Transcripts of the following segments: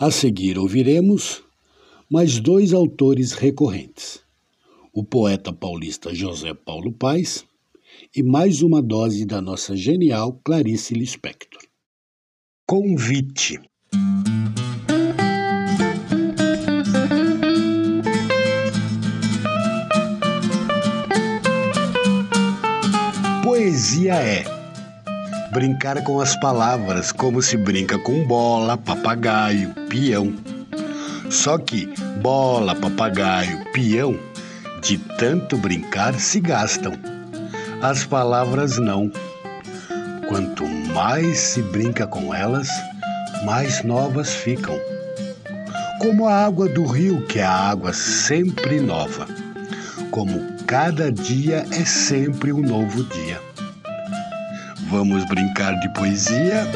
A seguir ouviremos mais dois autores recorrentes: o poeta paulista José Paulo Paes e mais uma dose da nossa genial Clarice Lispector. Convite. Poesia é brincar com as palavras como se brinca com bola, papagaio, peão. Só que bola, papagaio, peão, de tanto brincar se gastam. As palavras não. Quanto mais se brinca com elas, mais novas ficam. Como a água do rio, que é a água sempre nova. Como cada dia é sempre um novo dia. Vamos brincar de poesia?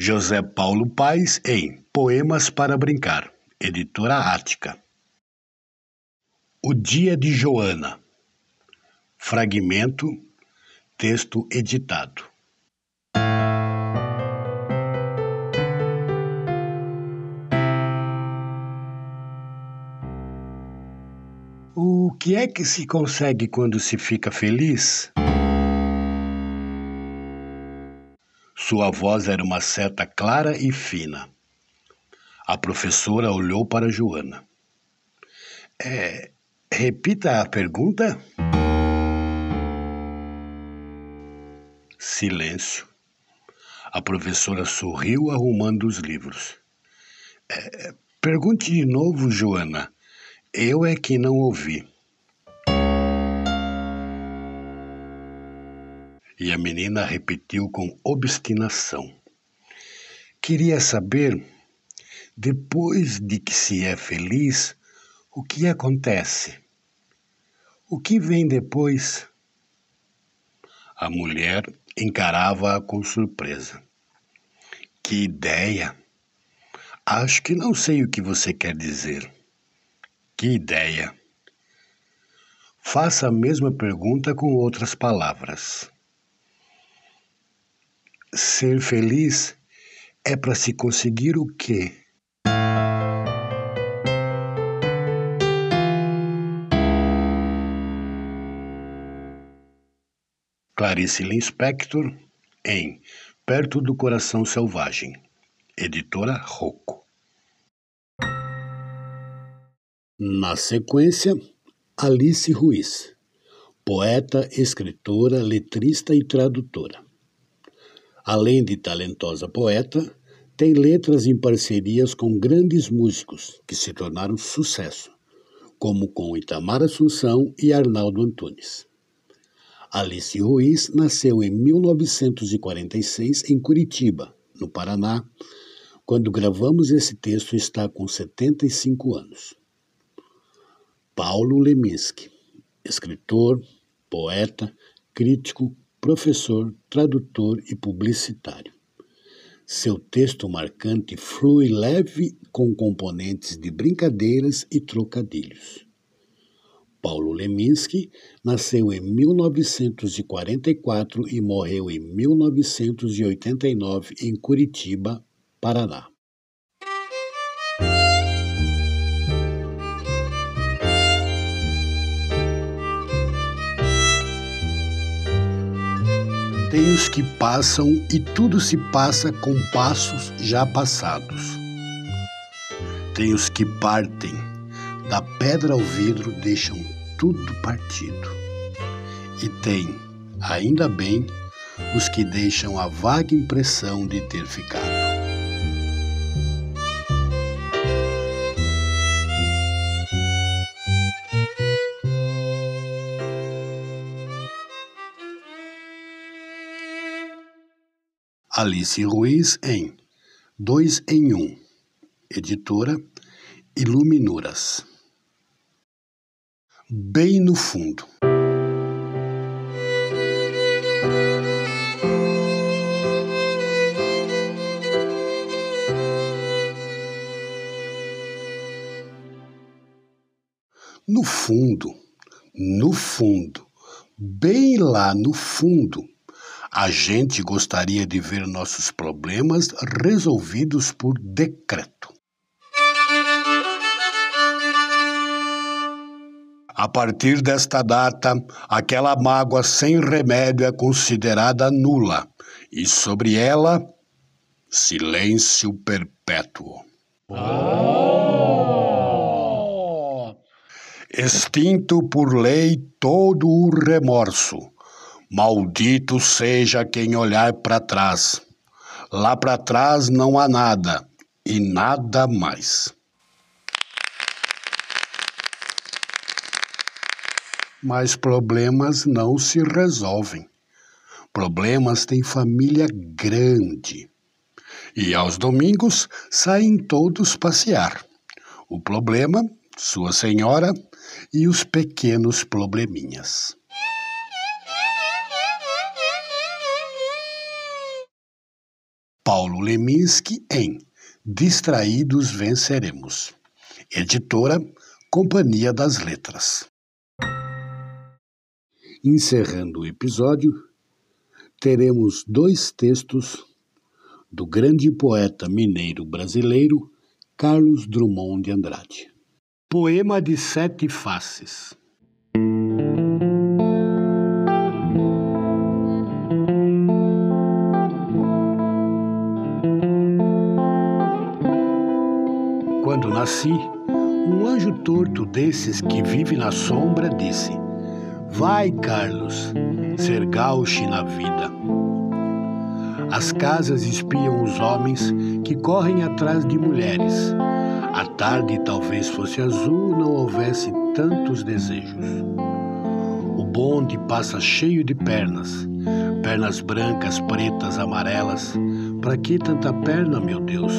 José Paulo Paes em Poemas para Brincar, editora Ática. O Dia de Joana. Fragmento, texto editado. O que é que se consegue quando se fica feliz? Sua voz era uma seta clara e fina. A professora olhou para Joana. É, Repita a pergunta. Silêncio. A professora sorriu arrumando os livros. É, pergunte de novo, Joana. Eu é que não ouvi. E a menina repetiu com obstinação. Queria saber, depois de que se é feliz, o que acontece? O que vem depois? A mulher encarava-a com surpresa. Que ideia! Acho que não sei o que você quer dizer. Que ideia! Faça a mesma pergunta com outras palavras. Ser feliz é para se conseguir o quê? Clarice Linspector em Perto do Coração Selvagem, editora Rocco. Na sequência, Alice Ruiz, poeta, escritora, letrista e tradutora. Além de talentosa poeta, tem letras em parcerias com grandes músicos que se tornaram sucesso, como com Itamar Assunção e Arnaldo Antunes. Alice Ruiz nasceu em 1946 em Curitiba, no Paraná. Quando gravamos esse texto, está com 75 anos. Paulo Leminski, escritor, poeta, crítico, professor, tradutor e publicitário. Seu texto marcante flui leve com componentes de brincadeiras e trocadilhos. Paulo Leminski nasceu em 1944 e morreu em 1989 em Curitiba, Paraná. Tem os que passam e tudo se passa com passos já passados. Tem os que partem, da pedra ao vidro deixam tudo partido. E tem, ainda bem, os que deixam a vaga impressão de ter ficado. Alice Ruiz em Dois em Um, editora Iluminuras. Bem no fundo. No fundo, no fundo, bem lá no fundo, a gente gostaria de ver nossos problemas resolvidos por decreto. A partir desta data, aquela mágoa sem remédio é considerada nula e sobre ela, silêncio perpétuo. Oh. Extinto por lei todo o remorso Maldito seja quem olhar para trás. Lá para trás não há nada e nada mais. Mas problemas não se resolvem. Problemas têm família grande. E aos domingos saem todos passear. O problema, Sua Senhora e os pequenos probleminhas. Paulo Leminski em Distraídos Venceremos. Editora Companhia das Letras. Encerrando o episódio, teremos dois textos do grande poeta mineiro brasileiro Carlos Drummond de Andrade. Poema de Sete Faces. Quando nasci, um anjo torto desses que vive na sombra disse: Vai, Carlos, ser gauche na vida. As casas espiam os homens que correm atrás de mulheres. A tarde talvez fosse azul, não houvesse tantos desejos. O bonde passa cheio de pernas, pernas brancas, pretas, amarelas. Para que tanta perna, meu Deus?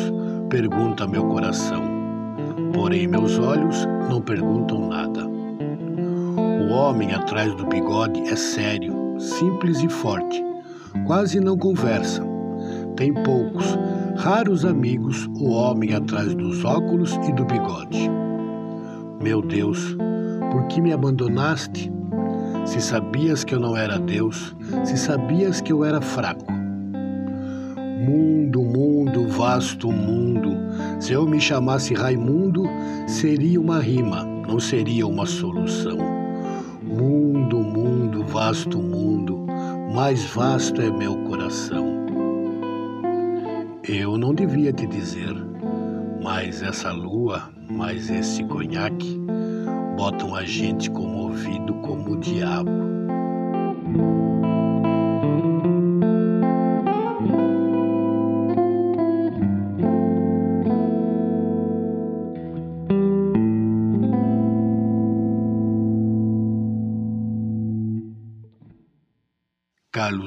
Pergunta meu coração porém meus olhos não perguntam nada. O homem atrás do bigode é sério, simples e forte, quase não conversa. Tem poucos, raros amigos o homem atrás dos óculos e do bigode. Meu Deus, por que me abandonaste? Se sabias que eu não era Deus, se sabias que eu era fraco. Mundo, mundo, vasto mundo, se eu me chamasse Raimundo, seria uma rima, não seria uma solução. Vasto mundo, mais vasto é meu coração. Eu não devia te dizer, mas essa lua, mais esse conhaque, botam a gente comovido como o diabo.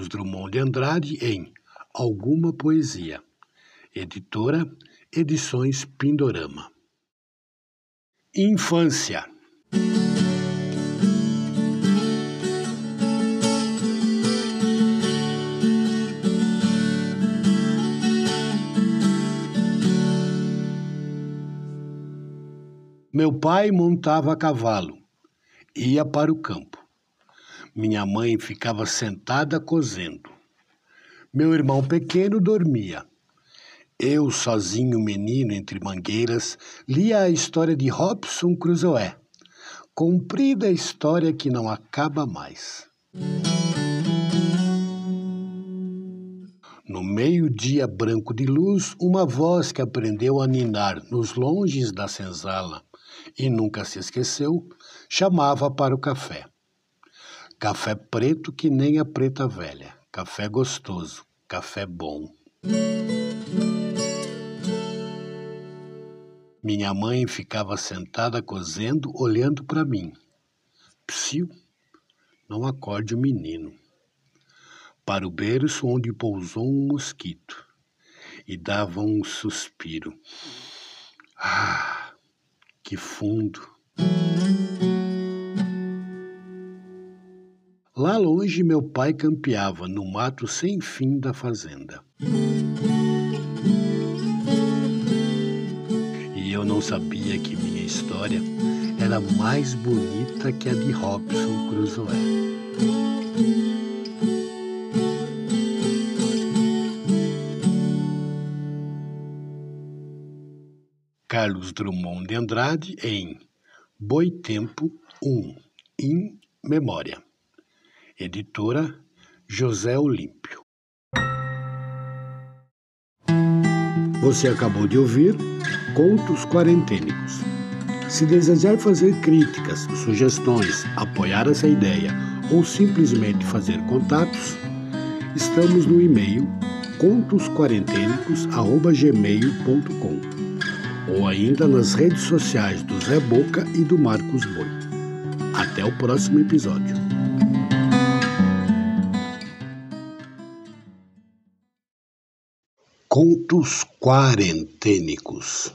Carlos Drummond de Andrade em Alguma Poesia. Editora Edições Pindorama. Infância. Meu pai montava a cavalo ia para o campo. Minha mãe ficava sentada cozendo. Meu irmão pequeno dormia. Eu, sozinho menino entre mangueiras, lia a história de Robson Crusoe. Comprida história que não acaba mais. No meio-dia branco de luz, uma voz que aprendeu a ninar nos longes da senzala e nunca se esqueceu, chamava para o café. Café preto que nem a preta velha, café gostoso, café bom. Minha mãe ficava sentada cozendo, olhando para mim. Psiu, não acorde o menino. Para o berço onde pousou um mosquito e dava um suspiro. Ah, que fundo! Lá longe, meu pai campeava no mato sem fim da fazenda. E eu não sabia que minha história era mais bonita que a de Robson Crusoe. Carlos Drummond de Andrade em Boitempo 1, em memória. Editora José Olímpio. Você acabou de ouvir Contos Quarentênicos. Se desejar fazer críticas, sugestões, apoiar essa ideia ou simplesmente fazer contatos, estamos no e-mail contosquarentênicos@gmail.com ou ainda nas redes sociais do Zé Boca e do Marcos Boi. Até o próximo episódio. Contos quarentênicos